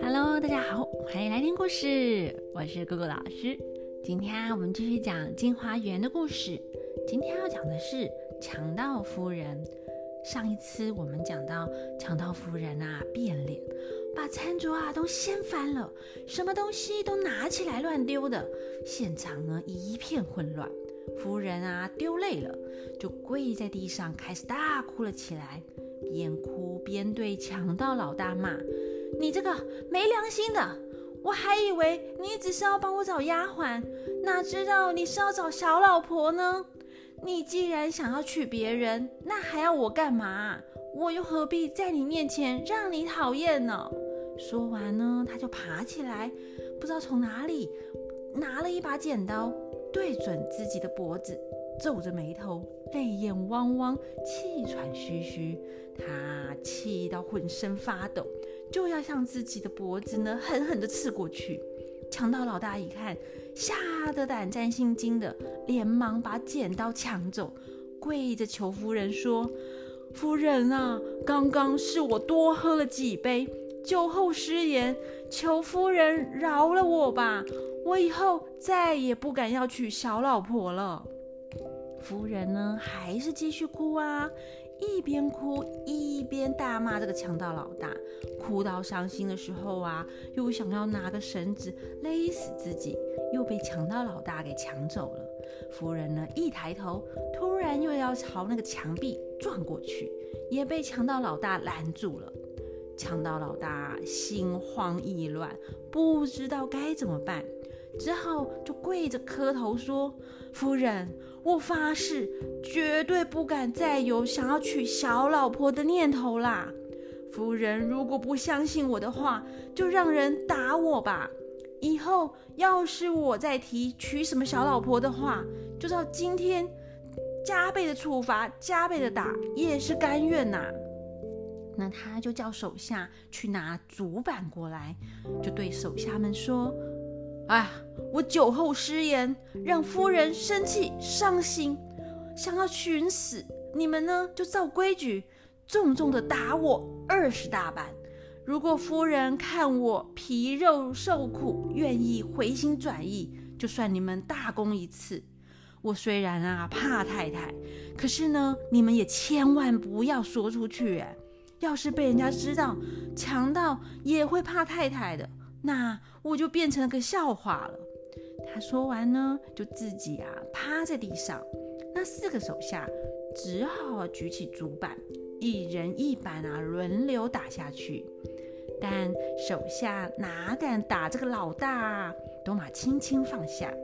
Hello，大家好，欢迎来听故事，我是姑姑老师。今天我们继续讲金花园的故事。今天要讲的是强盗夫人。上一次我们讲到强盗夫人啊变脸，把餐桌啊都掀翻了，什么东西都拿起来乱丢的，现场呢一片混乱。夫人啊丢累了，就跪在地上开始大哭了起来，边哭边对强盗老大骂。你这个没良心的！我还以为你只是要帮我找丫鬟，哪知道你是要找小老婆呢？你既然想要娶别人，那还要我干嘛？我又何必在你面前让你讨厌呢？说完呢，他就爬起来，不知道从哪里拿了一把剪刀，对准自己的脖子，皱着眉头，泪眼汪汪，气喘吁吁。他气到浑身发抖。就要向自己的脖子呢狠狠地刺过去。强盗老大一看，吓得胆战心惊的，连忙把剪刀抢走，跪着求夫人说：“夫人啊，刚刚是我多喝了几杯，酒后失言，求夫人饶了我吧，我以后再也不敢要娶小老婆了。”夫人呢，还是继续哭啊。一边哭一边大骂这个强盗老大，哭到伤心的时候啊，又想要拿个绳子勒死自己，又被强盗老大给抢走了。夫人呢，一抬头，突然又要朝那个墙壁撞过去，也被强盗老大拦住了。强盗老大心慌意乱，不知道该怎么办。只好就跪着磕头说：“夫人，我发誓，绝对不敢再有想要娶小老婆的念头啦。夫人如果不相信我的话，就让人打我吧。以后要是我再提娶什么小老婆的话，就照今天加倍的处罚，加倍的打，也是甘愿呐。”那他就叫手下去拿竹板过来，就对手下们说。哎，我酒后失言，让夫人生气伤心，想要寻死。你们呢，就照规矩重重的打我二十大板。如果夫人看我皮肉受苦，愿意回心转意，就算你们大功一次。我虽然啊怕太太，可是呢，你们也千万不要说出去。哎，要是被人家知道，强盗也会怕太太的。那我就变成了个笑话了。他说完呢，就自己啊趴在地上。那四个手下只好举起竹板，一人一板啊，轮流打下去。但手下哪敢打这个老大，都把轻轻放下。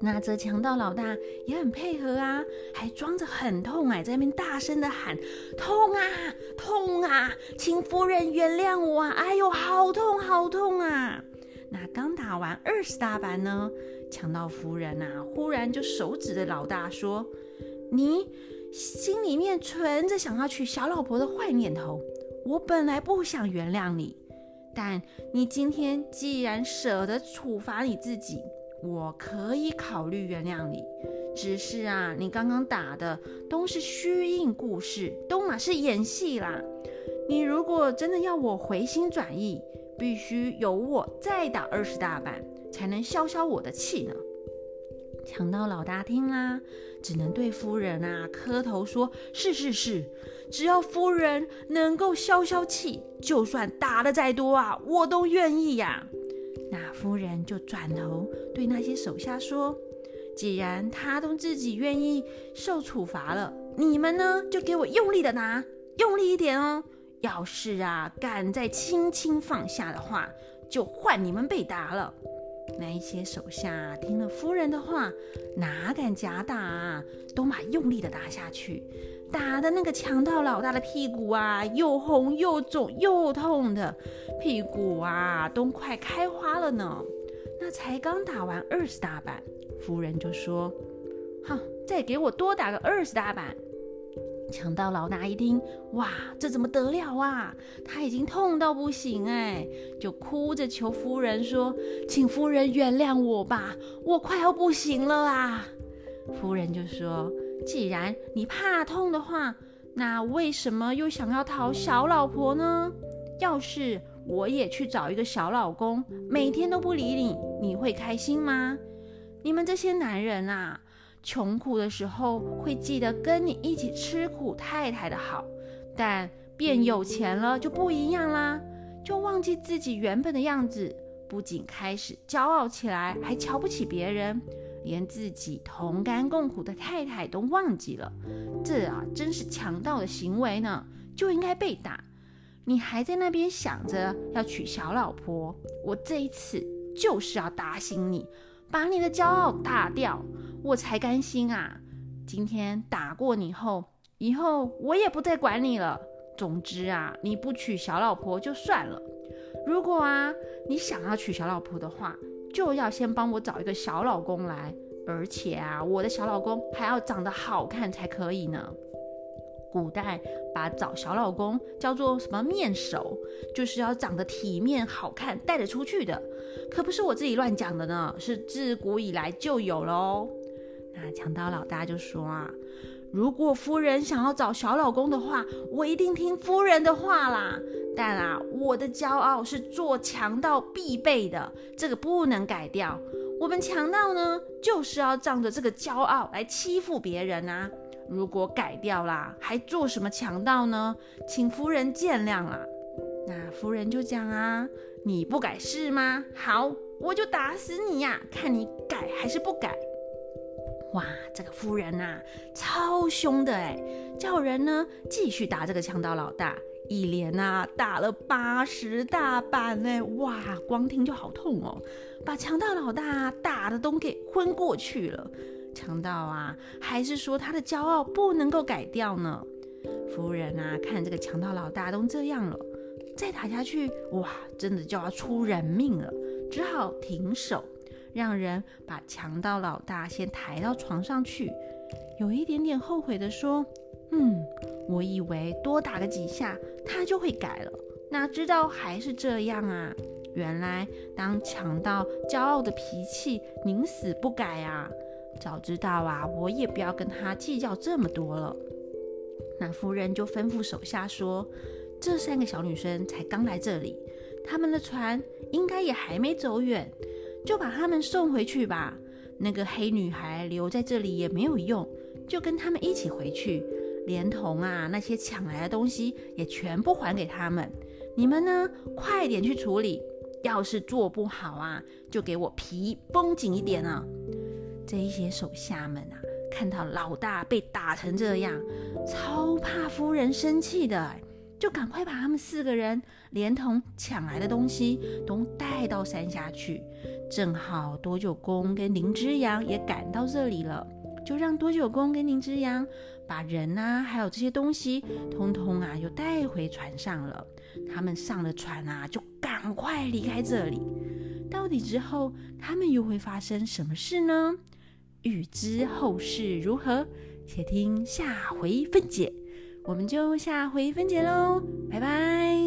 那这强盗老大也很配合啊，还装着很痛哎，在那边大声的喊：“痛啊，痛啊，请夫人原谅我啊！哎呦，好痛，好痛啊！”那刚打完二十大板呢，强盗夫人呐，忽然就手指着老大说：“你心里面存着想要娶小老婆的坏念头，我本来不想原谅你，但你今天既然舍得处罚你自己。”我可以考虑原谅你，只是啊，你刚刚打的都是虚应故事，都嘛是演戏啦。你如果真的要我回心转意，必须由我再打二十大板，才能消消我的气呢。强盗老大听啦，只能对夫人啊磕头说：“是是是，只要夫人能够消消气，就算打的再多啊，我都愿意呀。”那夫人就转头对那些手下说：“既然他都自己愿意受处罚了，你们呢就给我用力的拿，用力一点哦。要是啊敢再轻轻放下的话，就换你们被打了。”那一些手下听了夫人的话，哪敢假打啊，都马用力的打下去。打的那个强盗老大的屁股啊，又红又肿又痛的，屁股啊都快开花了呢。那才刚打完二十大板，夫人就说：“好，再给我多打个二十大板。”强盗老大一听，哇，这怎么得了啊？他已经痛到不行哎，就哭着求夫人说：“请夫人原谅我吧，我快要不行了啊！”夫人就说。既然你怕痛的话，那为什么又想要讨小老婆呢？要是我也去找一个小老公，每天都不理你，你会开心吗？你们这些男人啊，穷苦的时候会记得跟你一起吃苦太太的好，但变有钱了就不一样啦，就忘记自己原本的样子，不仅开始骄傲起来，还瞧不起别人，连自己同甘共苦的太太都忘记了。这啊，真是强盗的行为呢，就应该被打。你还在那边想着要娶小老婆，我这一次就是要打醒你。把你的骄傲打掉，我才甘心啊！今天打过你后，以后我也不再管你了。总之啊，你不娶小老婆就算了。如果啊，你想要娶小老婆的话，就要先帮我找一个小老公来，而且啊，我的小老公还要长得好看才可以呢。古代把找小老公叫做什么面熟，就是要长得体面好看，带得出去的，可不是我自己乱讲的呢，是自古以来就有了哦。那强盗老大就说啊，如果夫人想要找小老公的话，我一定听夫人的话啦。但啊，我的骄傲是做强盗必备的，这个不能改掉。我们强盗呢，就是要仗着这个骄傲来欺负别人啊。如果改掉啦，还做什么强盗呢？请夫人见谅啦。那夫人就讲啊，你不改是吗？好，我就打死你呀，看你改还是不改。哇，这个夫人呐，超凶的哎，叫人呢继续打这个强盗老大，一连呐打了八十大板呢。哇，光听就好痛哦，把强盗老大打的都给昏过去了。强盗啊，还是说他的骄傲不能够改掉呢？夫人啊，看这个强盗老大都这样了，再打下去，哇，真的就要出人命了，只好停手，让人把强盗老大先抬到床上去。有一点点后悔的说：“嗯，我以为多打个几下他就会改了，哪知道还是这样啊！原来当强盗骄傲的脾气宁死不改啊！”早知道啊，我也不要跟他计较这么多了。那夫人就吩咐手下说：“这三个小女生才刚来这里，他们的船应该也还没走远，就把他们送回去吧。那个黑女孩留在这里也没有用，就跟他们一起回去，连同啊那些抢来的东西也全部还给他们。你们呢，快点去处理。要是做不好啊，就给我皮绷紧一点啊。”这些手下们啊，看到老大被打成这样，超怕夫人生气的，就赶快把他们四个人连同抢来的东西都带到山下去。正好多九公跟林之阳也赶到这里了，就让多九公跟林之阳把人啊，还有这些东西，通通啊，又带回船上了。他们上了船啊，就赶快离开这里。到底之后他们又会发生什么事呢？欲知后事如何，且听下回分解。我们就下回分解喽，拜拜。